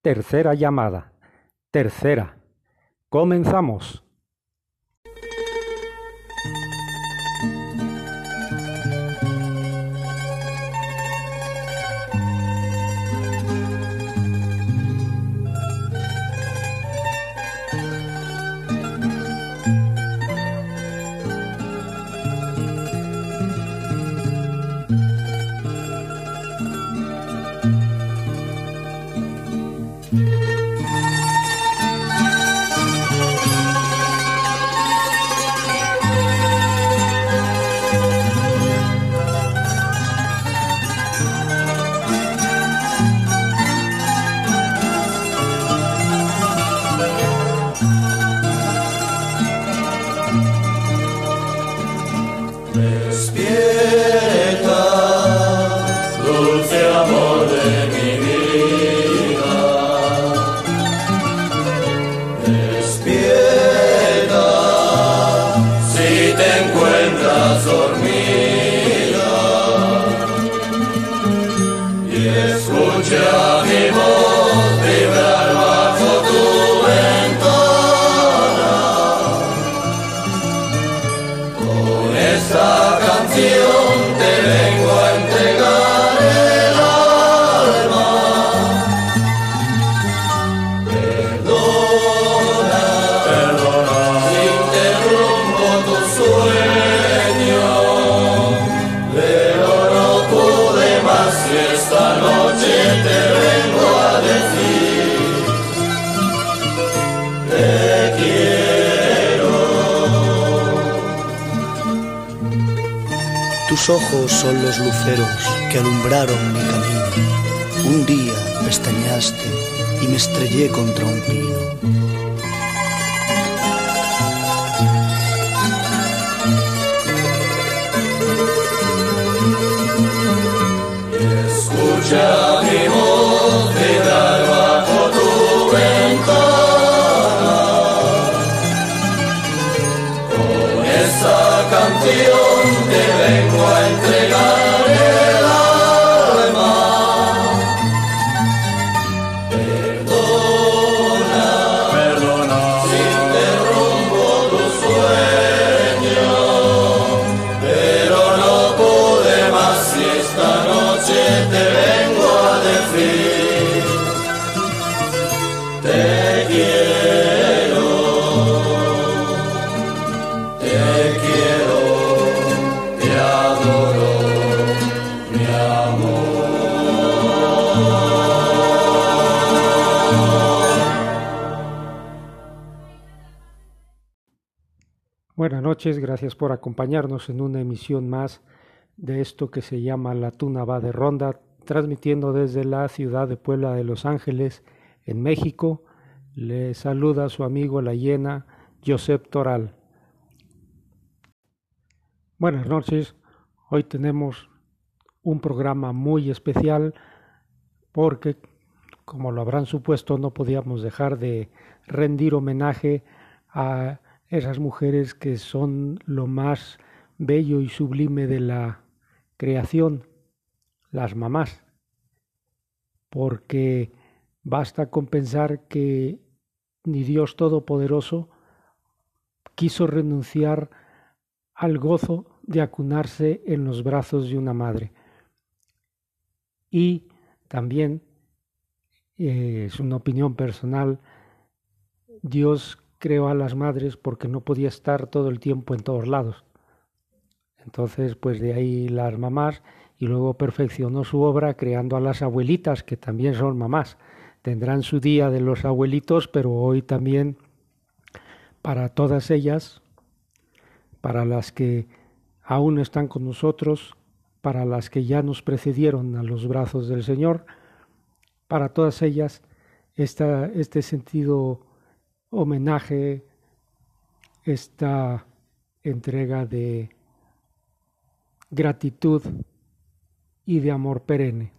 Tercera llamada. Tercera. Comenzamos. Luceros que alumbraron mi camino. Un día pestañaste y me estrellé contra un pino. Escucha mi voz vibrar bajo tu ventana con esta canción noches, gracias por acompañarnos en una emisión más de esto que se llama La Tuna va de Ronda, transmitiendo desde la ciudad de Puebla de Los Ángeles, en México. Le saluda su amigo La Hiena, Josep Toral. Buenas noches, hoy tenemos un programa muy especial porque, como lo habrán supuesto, no podíamos dejar de rendir homenaje a esas mujeres que son lo más bello y sublime de la creación, las mamás, porque basta con pensar que ni Dios Todopoderoso quiso renunciar al gozo de acunarse en los brazos de una madre. Y también, eh, es una opinión personal, Dios creó a las madres porque no podía estar todo el tiempo en todos lados. Entonces, pues de ahí las mamás y luego perfeccionó su obra creando a las abuelitas, que también son mamás. Tendrán su día de los abuelitos, pero hoy también para todas ellas, para las que aún están con nosotros, para las que ya nos precedieron a los brazos del Señor, para todas ellas esta, este sentido homenaje, esta entrega de gratitud y de amor perenne.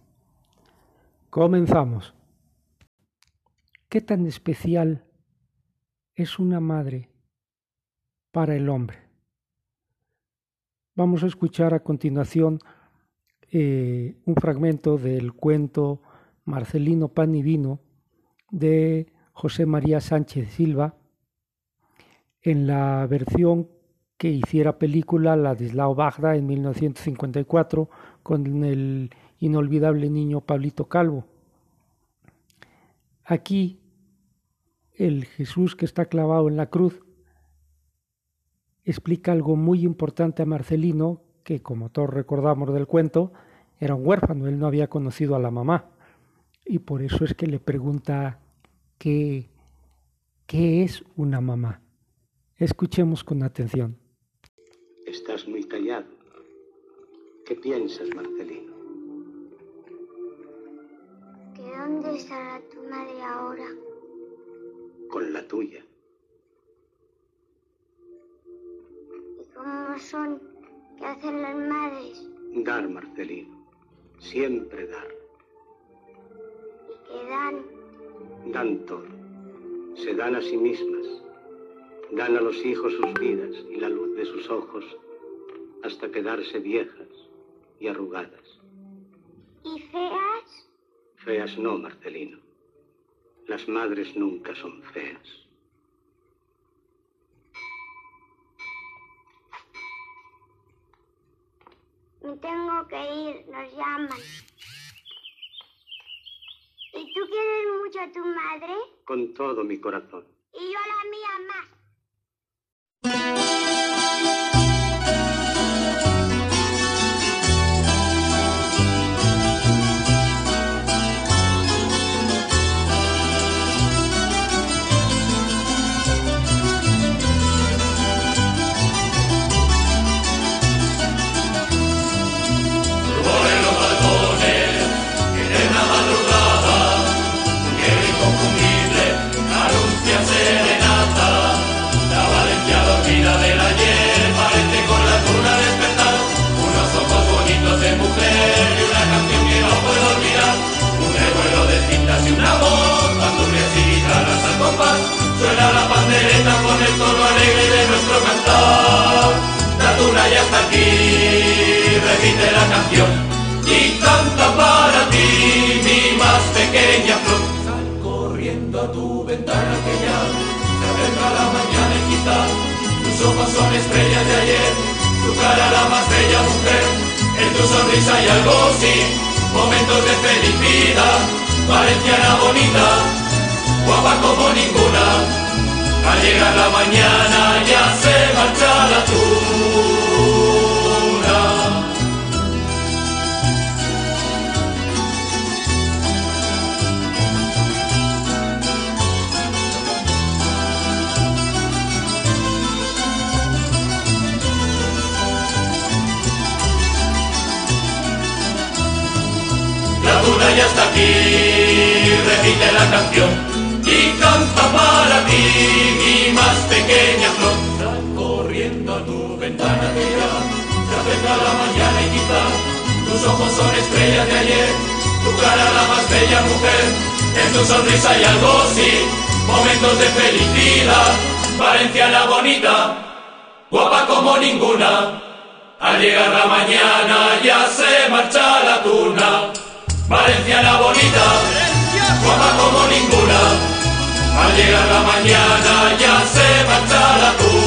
Comenzamos. ¿Qué tan especial es una madre para el hombre? Vamos a escuchar a continuación eh, un fragmento del cuento Marcelino Pan y Vino, de José María Sánchez Silva en la versión que hiciera película Ladislao Bagda en 1954 con el inolvidable niño Pablito Calvo. Aquí el Jesús que está clavado en la cruz explica algo muy importante a Marcelino, que como todos recordamos del cuento, era un huérfano, él no había conocido a la mamá. Y por eso es que le pregunta qué, qué es una mamá. Escuchemos con atención. Estás muy callado. ¿Qué piensas, Marcelino? ¿Que dónde estará tu madre ahora? Con la tuya. ¿Y cómo son? ¿Qué hacen las madres? Dar, Marcelino. Siempre dar. ¿Y qué dan? Dan todo. Se dan a sí mismas. Dan a los hijos sus vidas y la luz de sus ojos hasta quedarse viejas y arrugadas. ¿Y feas? Feas no, Marcelino. Las madres nunca son feas. Me tengo que ir, nos llaman. ¿Y tú quieres mucho a tu madre? Con todo mi corazón. Y yo a la mía más. Sonrisa hay algo sí, momentos de felicidad, valenciana bonita, guapa como ninguna. Al llegar la mañana ya se marcha la está aquí, repite la canción y canta para ti, mi más pequeña flor. Sal corriendo a tu ventana ya se acerca la mañana y quizás tus ojos son estrellas de ayer, tu cara la más bella mujer, en tu sonrisa hay algo sí, momentos de felicidad, valenciana bonita, guapa como ninguna. Al llegar la mañana ya se marcha la tuna, valenciana bonita, guapa como ninguna. Al llegar la mañana ya se marcha la tuna.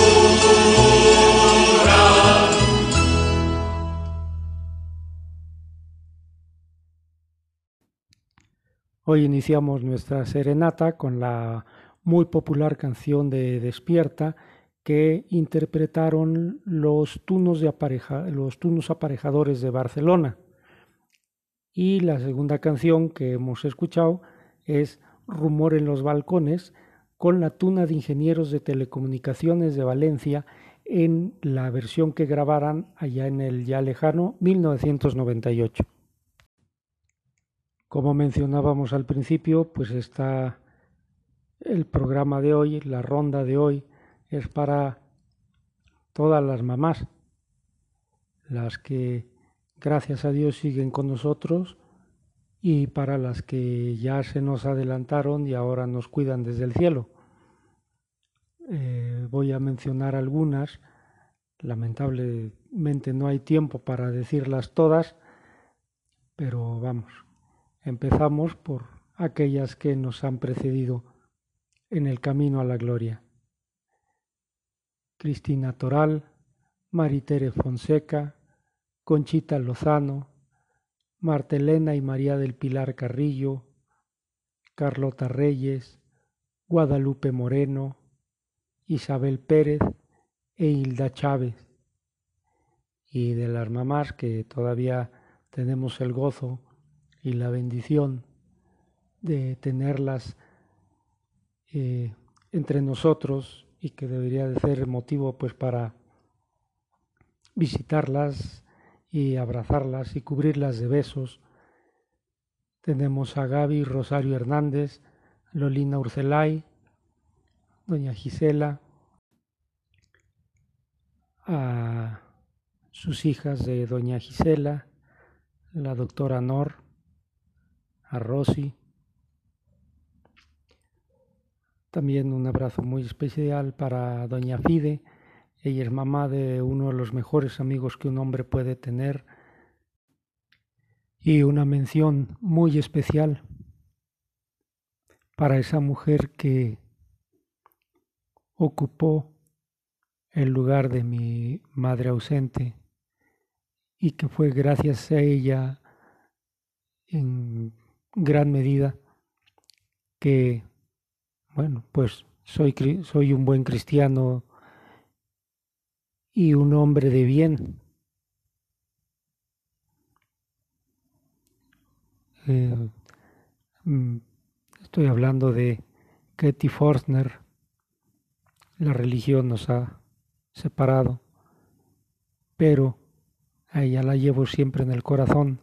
Hoy iniciamos nuestra serenata con la muy popular canción de Despierta que interpretaron los tunos, de apareja, los tunos aparejadores de Barcelona. Y la segunda canción que hemos escuchado es Rumor en los balcones con la tuna de ingenieros de telecomunicaciones de Valencia en la versión que grabaran allá en el ya lejano 1998. Como mencionábamos al principio, pues está el programa de hoy, la ronda de hoy, es para todas las mamás, las que gracias a Dios siguen con nosotros y para las que ya se nos adelantaron y ahora nos cuidan desde el cielo. Eh, voy a mencionar algunas, lamentablemente no hay tiempo para decirlas todas, pero vamos, empezamos por aquellas que nos han precedido en el camino a la gloria. Cristina Toral, Maritere Fonseca, Conchita Lozano, Martelena y María del Pilar Carrillo, Carlota Reyes, Guadalupe Moreno, Isabel Pérez e Hilda Chávez. Y de las mamás que todavía tenemos el gozo y la bendición de tenerlas eh, entre nosotros y que debería de ser motivo pues para visitarlas y abrazarlas y cubrirlas de besos. Tenemos a Gaby Rosario Hernández, Lolina Urcelay, doña Gisela, a sus hijas de doña Gisela, la doctora Nor, a Rosy. También un abrazo muy especial para doña Fide, ella es mamá de uno de los mejores amigos que un hombre puede tener. Y una mención muy especial para esa mujer que ocupó el lugar de mi madre ausente y que fue gracias a ella en gran medida que, bueno, pues soy, soy un buen cristiano y un hombre de bien. Eh, mm, estoy hablando de Katie Forstner. La religión nos ha separado, pero a ella la llevo siempre en el corazón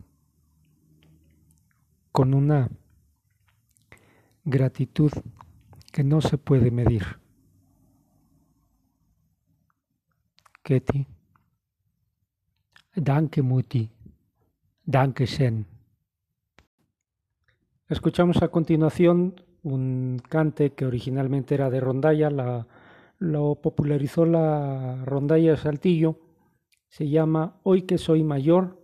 con una gratitud que no se puede medir. Danke Muti. Danke Sen. Escuchamos a continuación un cante que originalmente era de rondalla, la, lo popularizó la rondalla de Saltillo, se llama Hoy que soy mayor.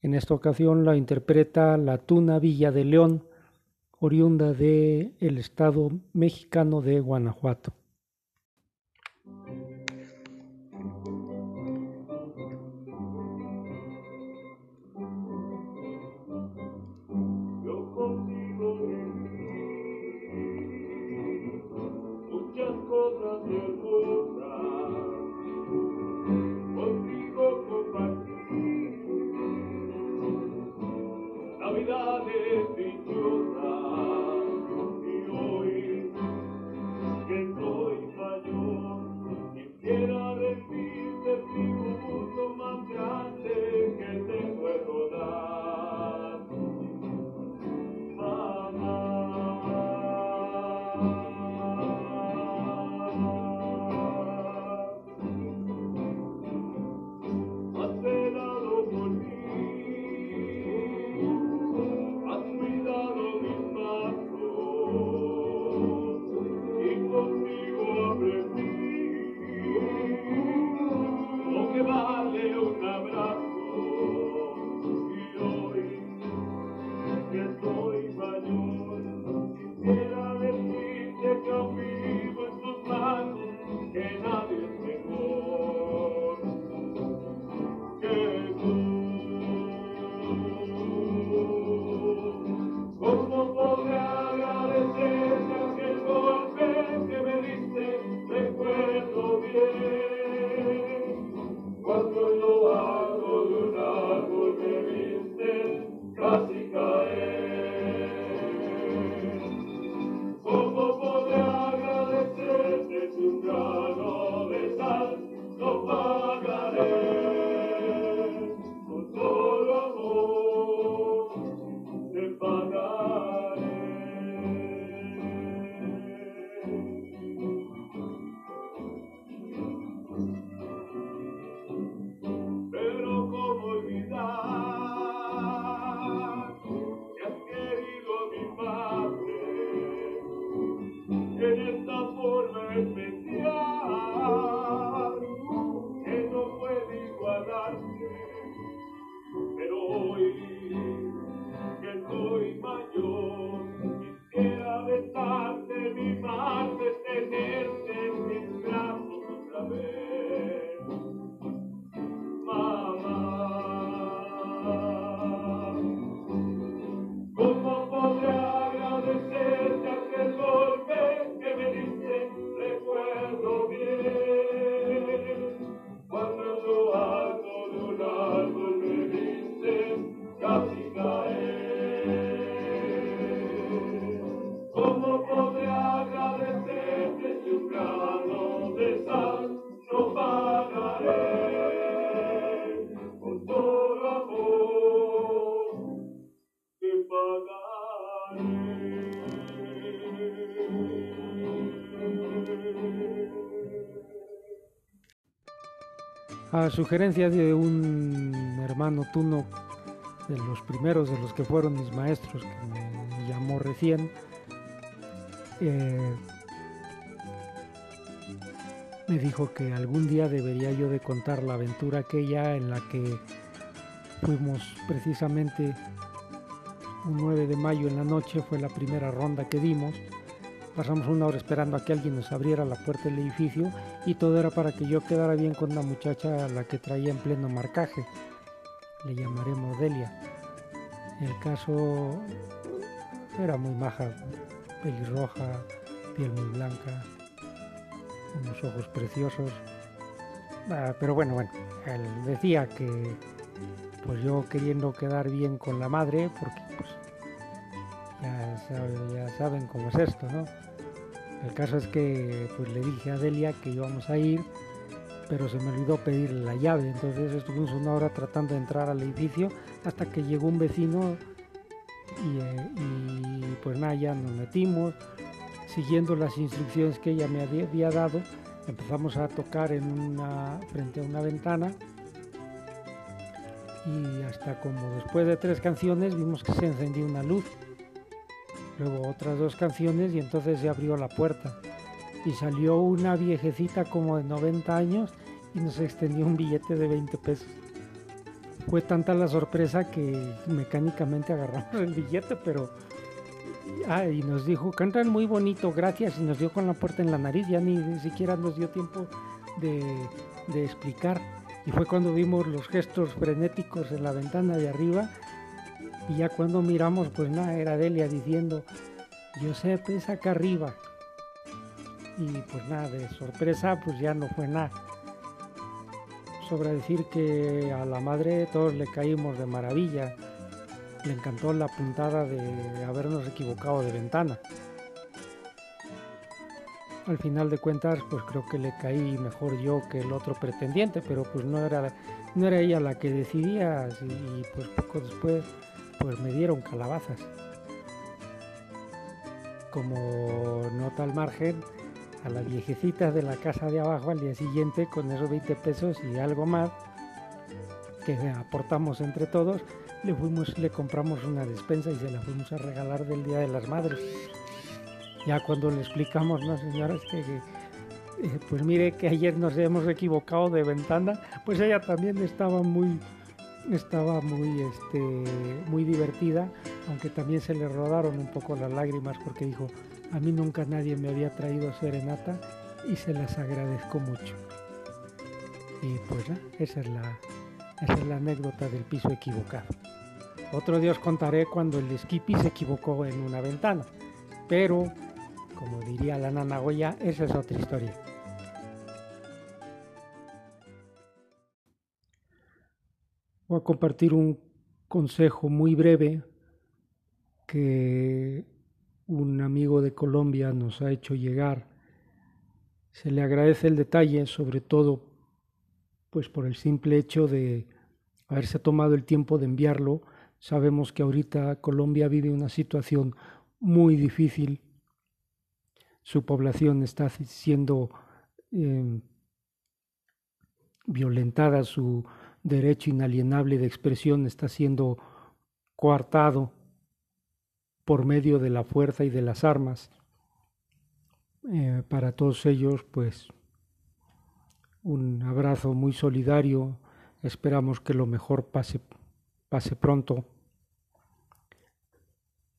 En esta ocasión la interpreta la Tuna Villa de León, oriunda del el estado mexicano de Guanajuato. Pero hoy A sugerencia de un hermano tuno, de los primeros de los que fueron mis maestros, que me llamó recién, eh, me dijo que algún día debería yo de contar la aventura aquella en la que fuimos precisamente un 9 de mayo en la noche, fue la primera ronda que dimos. Pasamos una hora esperando a que alguien nos abriera la puerta del edificio y todo era para que yo quedara bien con una muchacha a la que traía en pleno marcaje. Le llamaremos Delia. El caso era muy maja, pelirroja, piel muy blanca, unos ojos preciosos. Ah, pero bueno, bueno, él decía que pues yo queriendo quedar bien con la madre, porque pues ya saben cómo es esto, ¿no? El caso es que pues le dije a Delia que íbamos a ir, pero se me olvidó pedirle la llave, entonces estuvimos una hora tratando de entrar al edificio hasta que llegó un vecino y, eh, pues nada, ya nos metimos, siguiendo las instrucciones que ella me había, había dado, empezamos a tocar en una, frente a una ventana. Y hasta como después de tres canciones vimos que se encendió una luz. Luego otras dos canciones y entonces se abrió la puerta y salió una viejecita como de 90 años y nos extendió un billete de 20 pesos. Fue tanta la sorpresa que mecánicamente agarramos el billete, pero... Ah, y nos dijo, cantan muy bonito, gracias, y nos dio con la puerta en la nariz, ya ni, ni siquiera nos dio tiempo de, de explicar. Y fue cuando vimos los gestos frenéticos en la ventana de arriba y ya cuando miramos, pues nada, era Delia diciendo, Josep es acá arriba. Y pues nada, de sorpresa, pues ya no fue nada. Sobra decir que a la madre todos le caímos de maravilla. Le encantó la puntada de habernos equivocado de ventana. Al final de cuentas, pues creo que le caí mejor yo que el otro pretendiente, pero pues no era, no era ella la que decidía y pues poco después pues me dieron calabazas. Como nota al margen, a la viejecita de la casa de abajo al día siguiente con esos 20 pesos y algo más que aportamos entre todos, le fuimos, le compramos una despensa y se la fuimos a regalar del Día de las Madres. Ya cuando le explicamos, no señora, es que, que, eh, pues mire que ayer nos hemos equivocado de ventana, pues ella también estaba muy, estaba muy, este, muy divertida, aunque también se le rodaron un poco las lágrimas porque dijo, a mí nunca nadie me había traído serenata y se las agradezco mucho. Y pues ¿no? esa, es la, esa es la anécdota del piso equivocado. Otro día os contaré cuando el Skippy se equivocó en una ventana, pero como diría la nana Goya, esa es otra historia. Voy a compartir un consejo muy breve que un amigo de Colombia nos ha hecho llegar. Se le agradece el detalle, sobre todo pues por el simple hecho de haberse tomado el tiempo de enviarlo. Sabemos que ahorita Colombia vive una situación muy difícil. Su población está siendo eh, violentada, su derecho inalienable de expresión está siendo coartado por medio de la fuerza y de las armas. Eh, para todos ellos, pues, un abrazo muy solidario. Esperamos que lo mejor pase, pase pronto.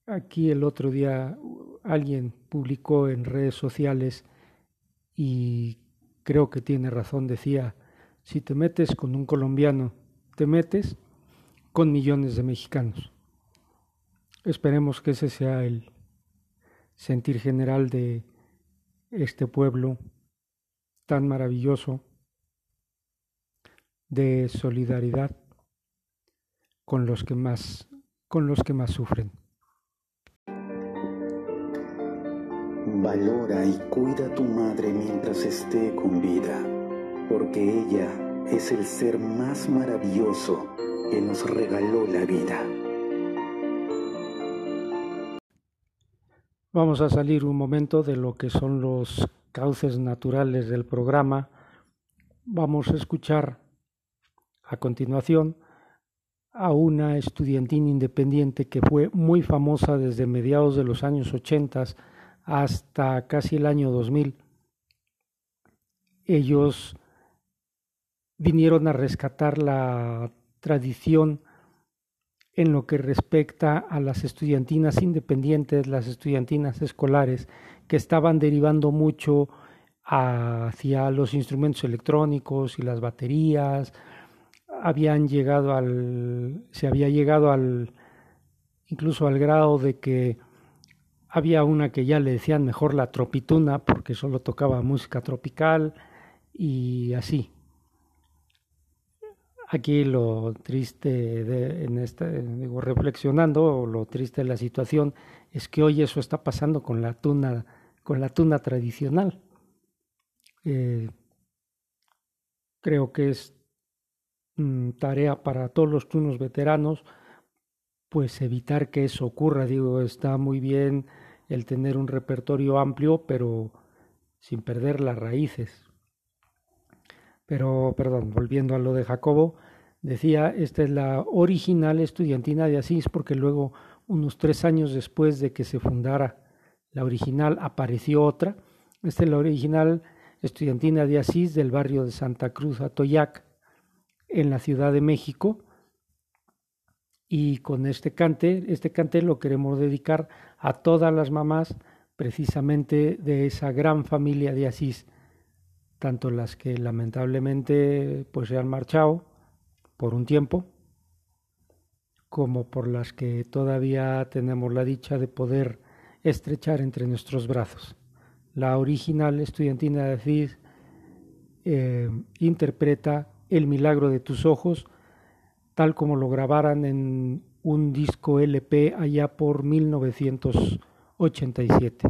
Aquí el otro día alguien publicó en redes sociales y creo que tiene razón, decía, si te metes con un colombiano, te metes con millones de mexicanos. Esperemos que ese sea el sentir general de este pueblo tan maravilloso de solidaridad con los que más con los que más sufren. Valora y cuida a tu madre mientras esté con vida, porque ella es el ser más maravilloso que nos regaló la vida. Vamos a salir un momento de lo que son los cauces naturales del programa. Vamos a escuchar a continuación a una estudiantina independiente que fue muy famosa desde mediados de los años 80 hasta casi el año 2000. Ellos vinieron a rescatar la tradición en lo que respecta a las estudiantinas independientes, las estudiantinas escolares, que estaban derivando mucho hacia los instrumentos electrónicos y las baterías, habían llegado al, se había llegado al, incluso al grado de que había una que ya le decían mejor la tropituna porque solo tocaba música tropical y así. Aquí lo triste de, en este, digo, reflexionando, lo triste de la situación es que hoy eso está pasando con la tuna, con la tuna tradicional. Eh, creo que es mm, tarea para todos los tunos veteranos, pues evitar que eso ocurra. Digo, está muy bien el tener un repertorio amplio, pero sin perder las raíces. Pero, perdón, volviendo a lo de Jacobo, decía, esta es la original estudiantina de Asís, porque luego, unos tres años después de que se fundara la original, apareció otra. Esta es la original estudiantina de Asís del barrio de Santa Cruz, Atoyac, en la Ciudad de México. Y con este cante, este cante lo queremos dedicar a todas las mamás precisamente de esa gran familia de Asís tanto las que lamentablemente pues se han marchado por un tiempo, como por las que todavía tenemos la dicha de poder estrechar entre nuestros brazos. La original estudiantina de Cid eh, interpreta El milagro de tus ojos, tal como lo grabaran en un disco LP allá por 1987.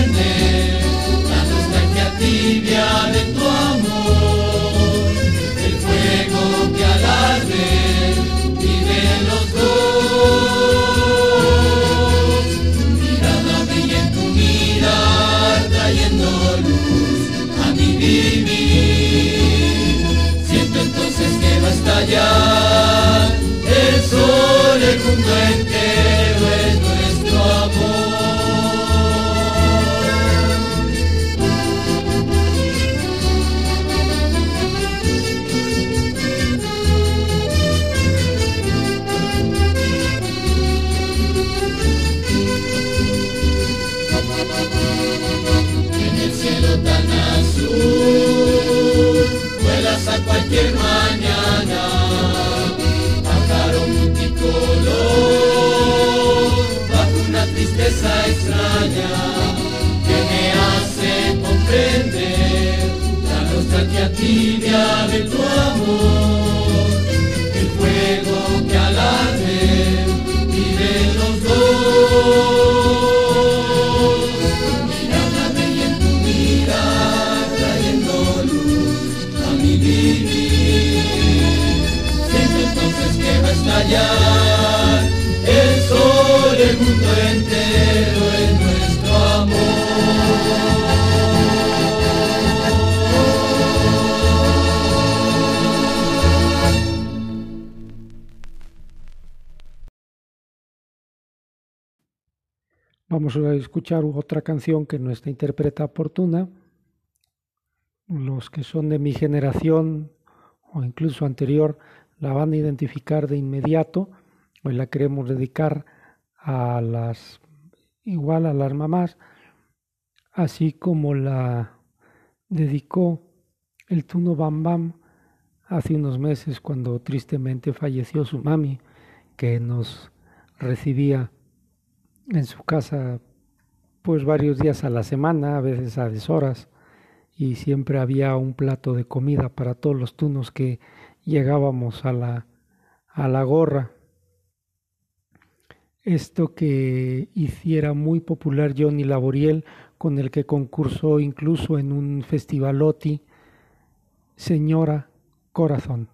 confiar en tu amor, el fuego que alarde vive los dos, mirándome y en tu mirar trayendo luz a mi vivir, siento entonces que va a estallar. extraña que me hace comprender la nostalgia tibia de tu amor. Escuchar otra canción que nuestra interpreta oportuna. Los que son de mi generación o incluso anterior la van a identificar de inmediato. Hoy la queremos dedicar a las igual a las mamás, así como la dedicó el Tuno Bam Bam hace unos meses cuando tristemente falleció su mami, que nos recibía en su casa pues varios días a la semana, a veces a deshoras, y siempre había un plato de comida para todos los tunos que llegábamos a la, a la gorra. Esto que hiciera muy popular Johnny Laboriel, con el que concursó incluso en un festivalotti, Señora Corazón.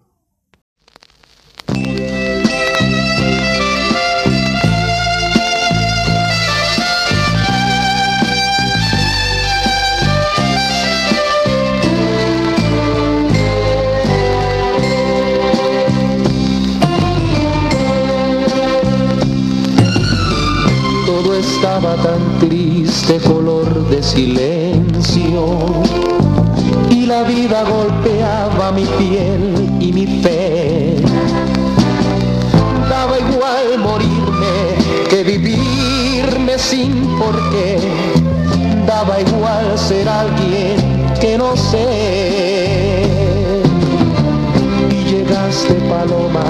Estaba tan triste, color de silencio. Y la vida golpeaba mi piel y mi fe. Daba igual morirme que vivirme sin porqué. Daba igual ser alguien que no sé. Y llegaste paloma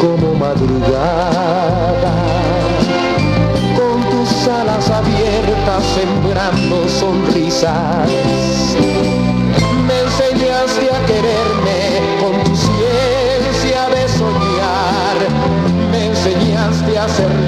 como madrugada alas abiertas sembrando sonrisas. Me enseñaste a quererme con tu ciencia de soñar. Me enseñaste a ser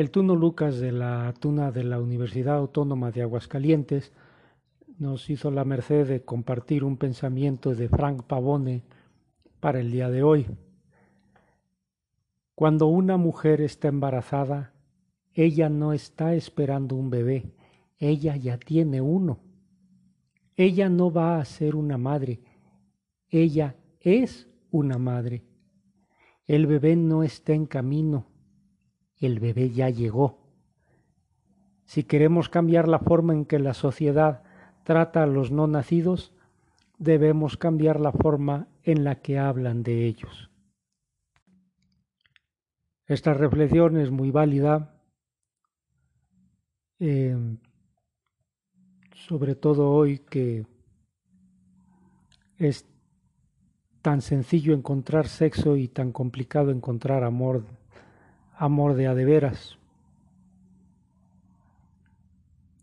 El Tuno Lucas de la Tuna de la Universidad Autónoma de Aguascalientes nos hizo la merced de compartir un pensamiento de Frank Pavone para el día de hoy. Cuando una mujer está embarazada, ella no está esperando un bebé, ella ya tiene uno. Ella no va a ser una madre, ella es una madre. el bebé no está en camino, el bebé ya llegó. Si queremos cambiar la forma en que la sociedad trata a los no nacidos, debemos cambiar la forma en la que hablan de ellos. Esta reflexión es muy válida, eh, sobre todo hoy que es tan sencillo encontrar sexo y tan complicado encontrar amor, amor de a de veras.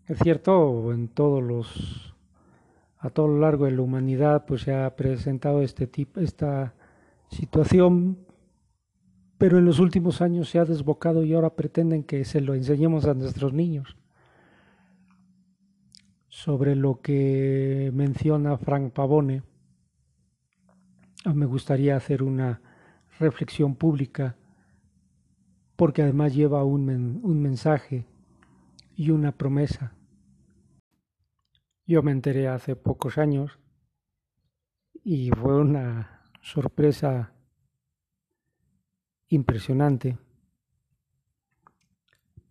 Es cierto, en todos los a todo lo largo de la humanidad pues se ha presentado este tipo esta situación pero en los últimos años se ha desbocado y ahora pretenden que se lo enseñemos a nuestros niños sobre lo que menciona Frank Pavone me gustaría hacer una reflexión pública porque además lleva un, men un mensaje y una promesa yo me enteré hace pocos años y fue una sorpresa impresionante.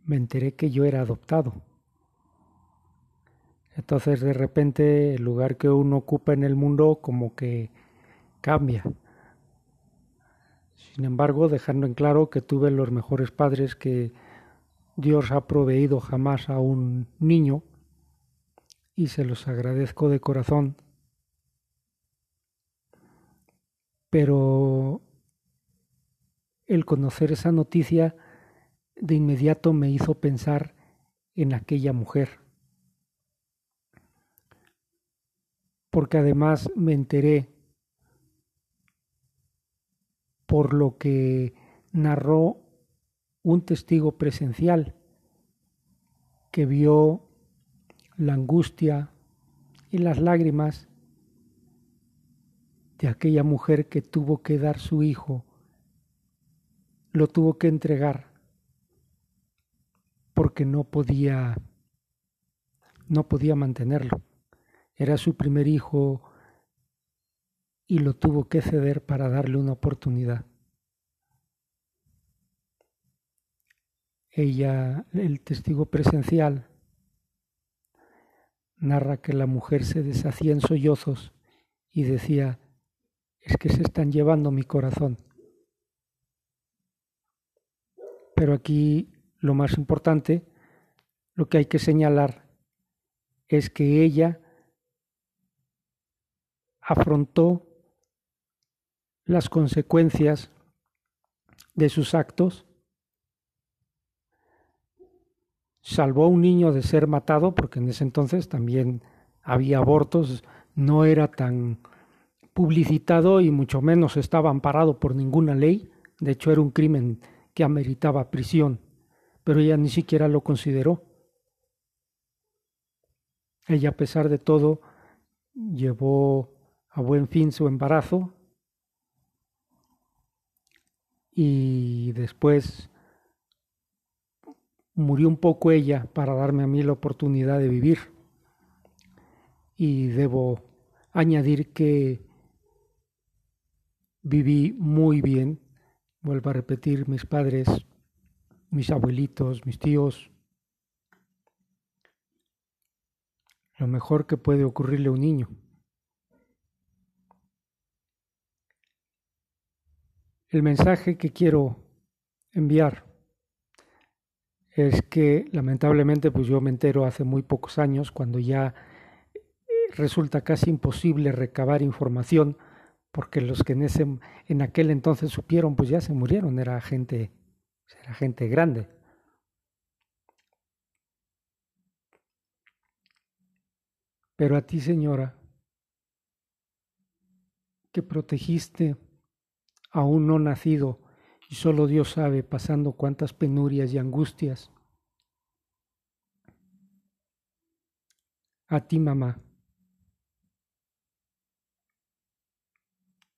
Me enteré que yo era adoptado. Entonces de repente el lugar que uno ocupa en el mundo como que cambia. Sin embargo, dejando en claro que tuve los mejores padres que Dios ha proveído jamás a un niño y se los agradezco de corazón. Pero el conocer esa noticia de inmediato me hizo pensar en aquella mujer. Porque además me enteré por lo que narró un testigo presencial que vio la angustia y las lágrimas de aquella mujer que tuvo que dar su hijo, lo tuvo que entregar porque no podía no podía mantenerlo. Era su primer hijo y lo tuvo que ceder para darle una oportunidad. Ella, el testigo presencial, narra que la mujer se deshacía en sollozos y decía, es que se están llevando mi corazón. Pero aquí lo más importante, lo que hay que señalar, es que ella afrontó las consecuencias de sus actos salvó a un niño de ser matado, porque en ese entonces también había abortos, no era tan publicitado y mucho menos estaba amparado por ninguna ley, de hecho era un crimen que ameritaba prisión, pero ella ni siquiera lo consideró. Ella, a pesar de todo, llevó a buen fin su embarazo y después murió un poco ella para darme a mí la oportunidad de vivir. Y debo añadir que viví muy bien, vuelvo a repetir, mis padres, mis abuelitos, mis tíos, lo mejor que puede ocurrirle a un niño. El mensaje que quiero enviar es que lamentablemente pues yo me entero hace muy pocos años cuando ya eh, resulta casi imposible recabar información porque los que en ese en aquel entonces supieron pues ya se murieron era gente era gente grande. Pero a ti señora que protegiste a un no nacido y solo Dios sabe pasando cuántas penurias y angustias. A ti, mamá,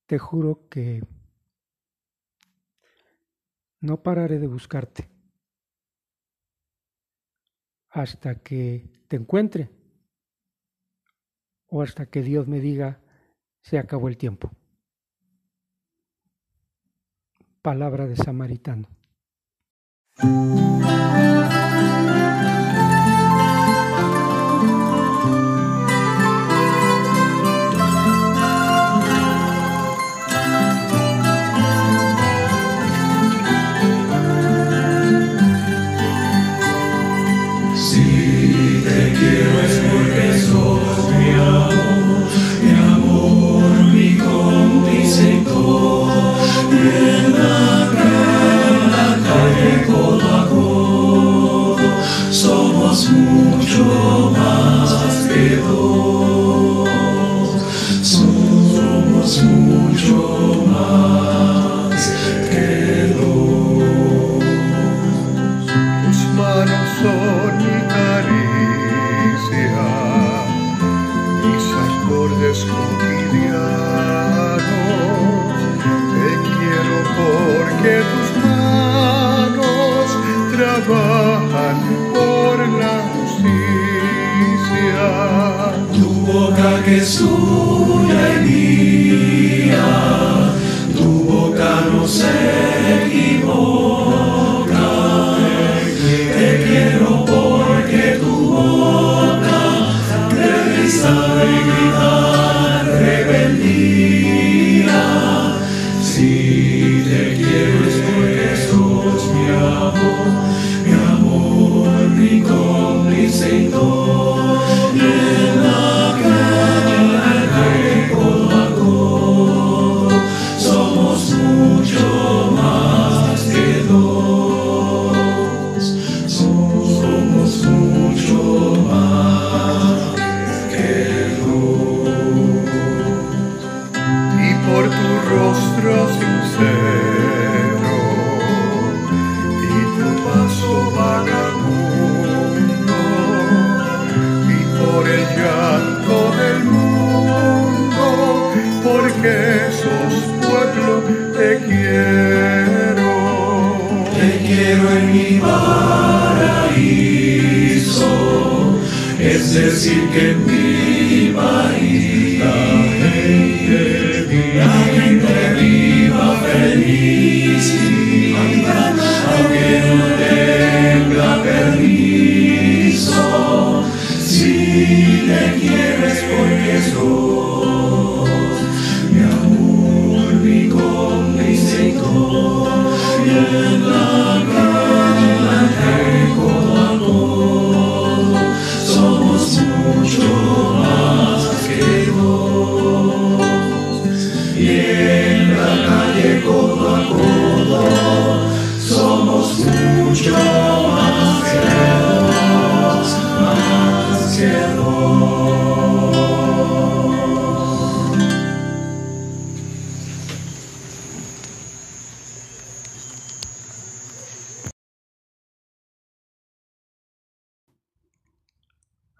te juro que no pararé de buscarte hasta que te encuentre o hasta que Dios me diga se acabó el tiempo. Palabra de samaritano.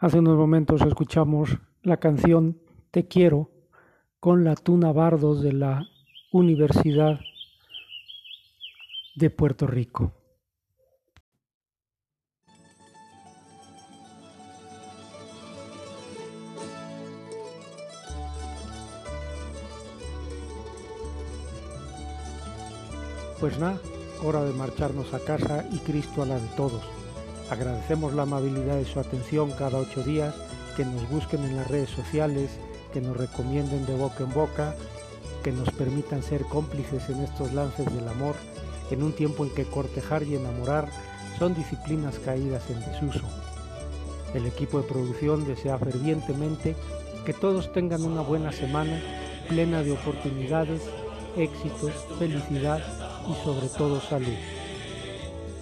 Hace unos momentos escuchamos la canción Te quiero con la Tuna Bardos de la Universidad de Puerto Rico. Pues nada, hora de marcharnos a casa y Cristo a la de todos. Agradecemos la amabilidad de su atención cada ocho días, que nos busquen en las redes sociales, que nos recomienden de boca en boca, que nos permitan ser cómplices en estos lances del amor, en un tiempo en que cortejar y enamorar son disciplinas caídas en desuso. El equipo de producción desea fervientemente que todos tengan una buena semana plena de oportunidades, éxitos, felicidad y sobre todo salud.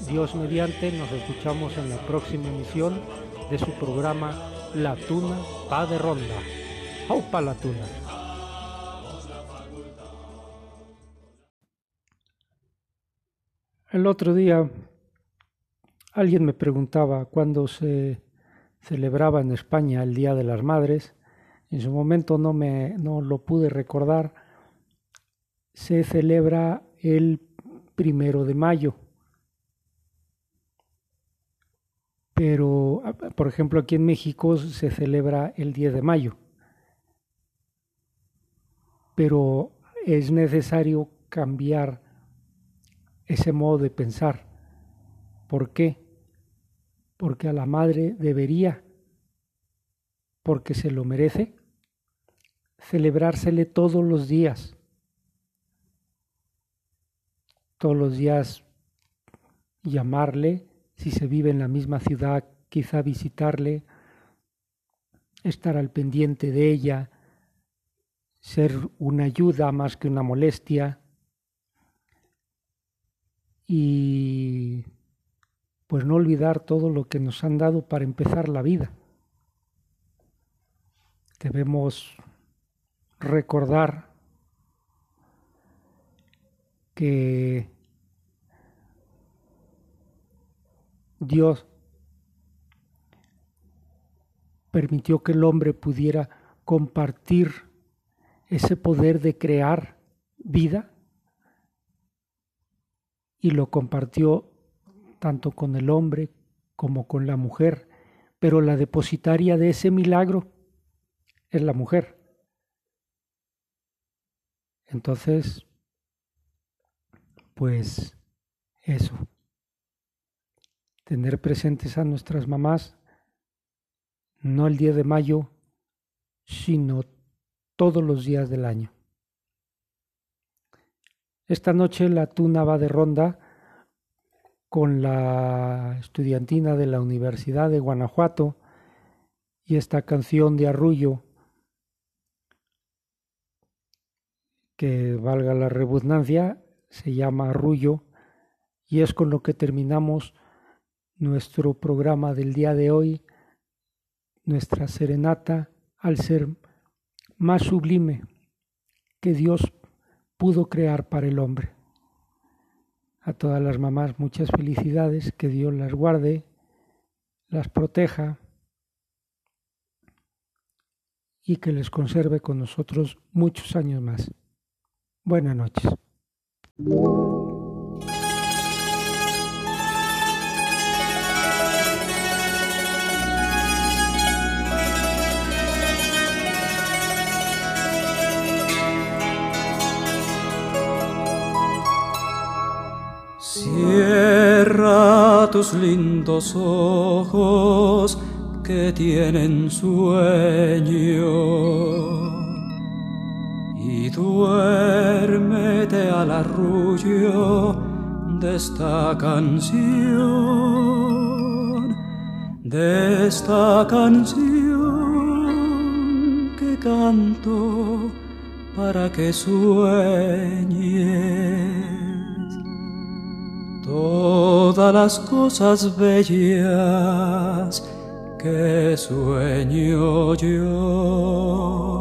Dios mediante, nos escuchamos en la próxima emisión de su programa La Tuna va de Ronda. ¡Aupa la Tuna! El otro día alguien me preguntaba cuándo se celebraba en España el Día de las Madres. En su momento no, me, no lo pude recordar. Se celebra el primero de mayo. Pero, por ejemplo, aquí en México se celebra el 10 de mayo. Pero es necesario cambiar ese modo de pensar. ¿Por qué? Porque a la madre debería, porque se lo merece, celebrársele todos los días. Todos los días llamarle, si se vive en la misma ciudad, quizá visitarle, estar al pendiente de ella, ser una ayuda más que una molestia y pues no olvidar todo lo que nos han dado para empezar la vida. Debemos recordar que Dios permitió que el hombre pudiera compartir ese poder de crear vida y lo compartió tanto con el hombre como con la mujer, pero la depositaria de ese milagro es la mujer. Entonces, pues eso, tener presentes a nuestras mamás, no el día de mayo, sino todos los días del año. Esta noche la tuna va de ronda con la estudiantina de la Universidad de Guanajuato y esta canción de Arrullo, que valga la redundancia, se llama Arrullo y es con lo que terminamos nuestro programa del día de hoy, nuestra serenata al ser más sublime que Dios pudo crear para el hombre. A todas las mamás muchas felicidades, que Dios las guarde, las proteja y que les conserve con nosotros muchos años más. Buenas noches. Tus lindos ojos que tienen sueño. Y duérmete al arrullo de esta canción, de esta canción que canto para que sueñes todas las cosas bellas que sueño yo.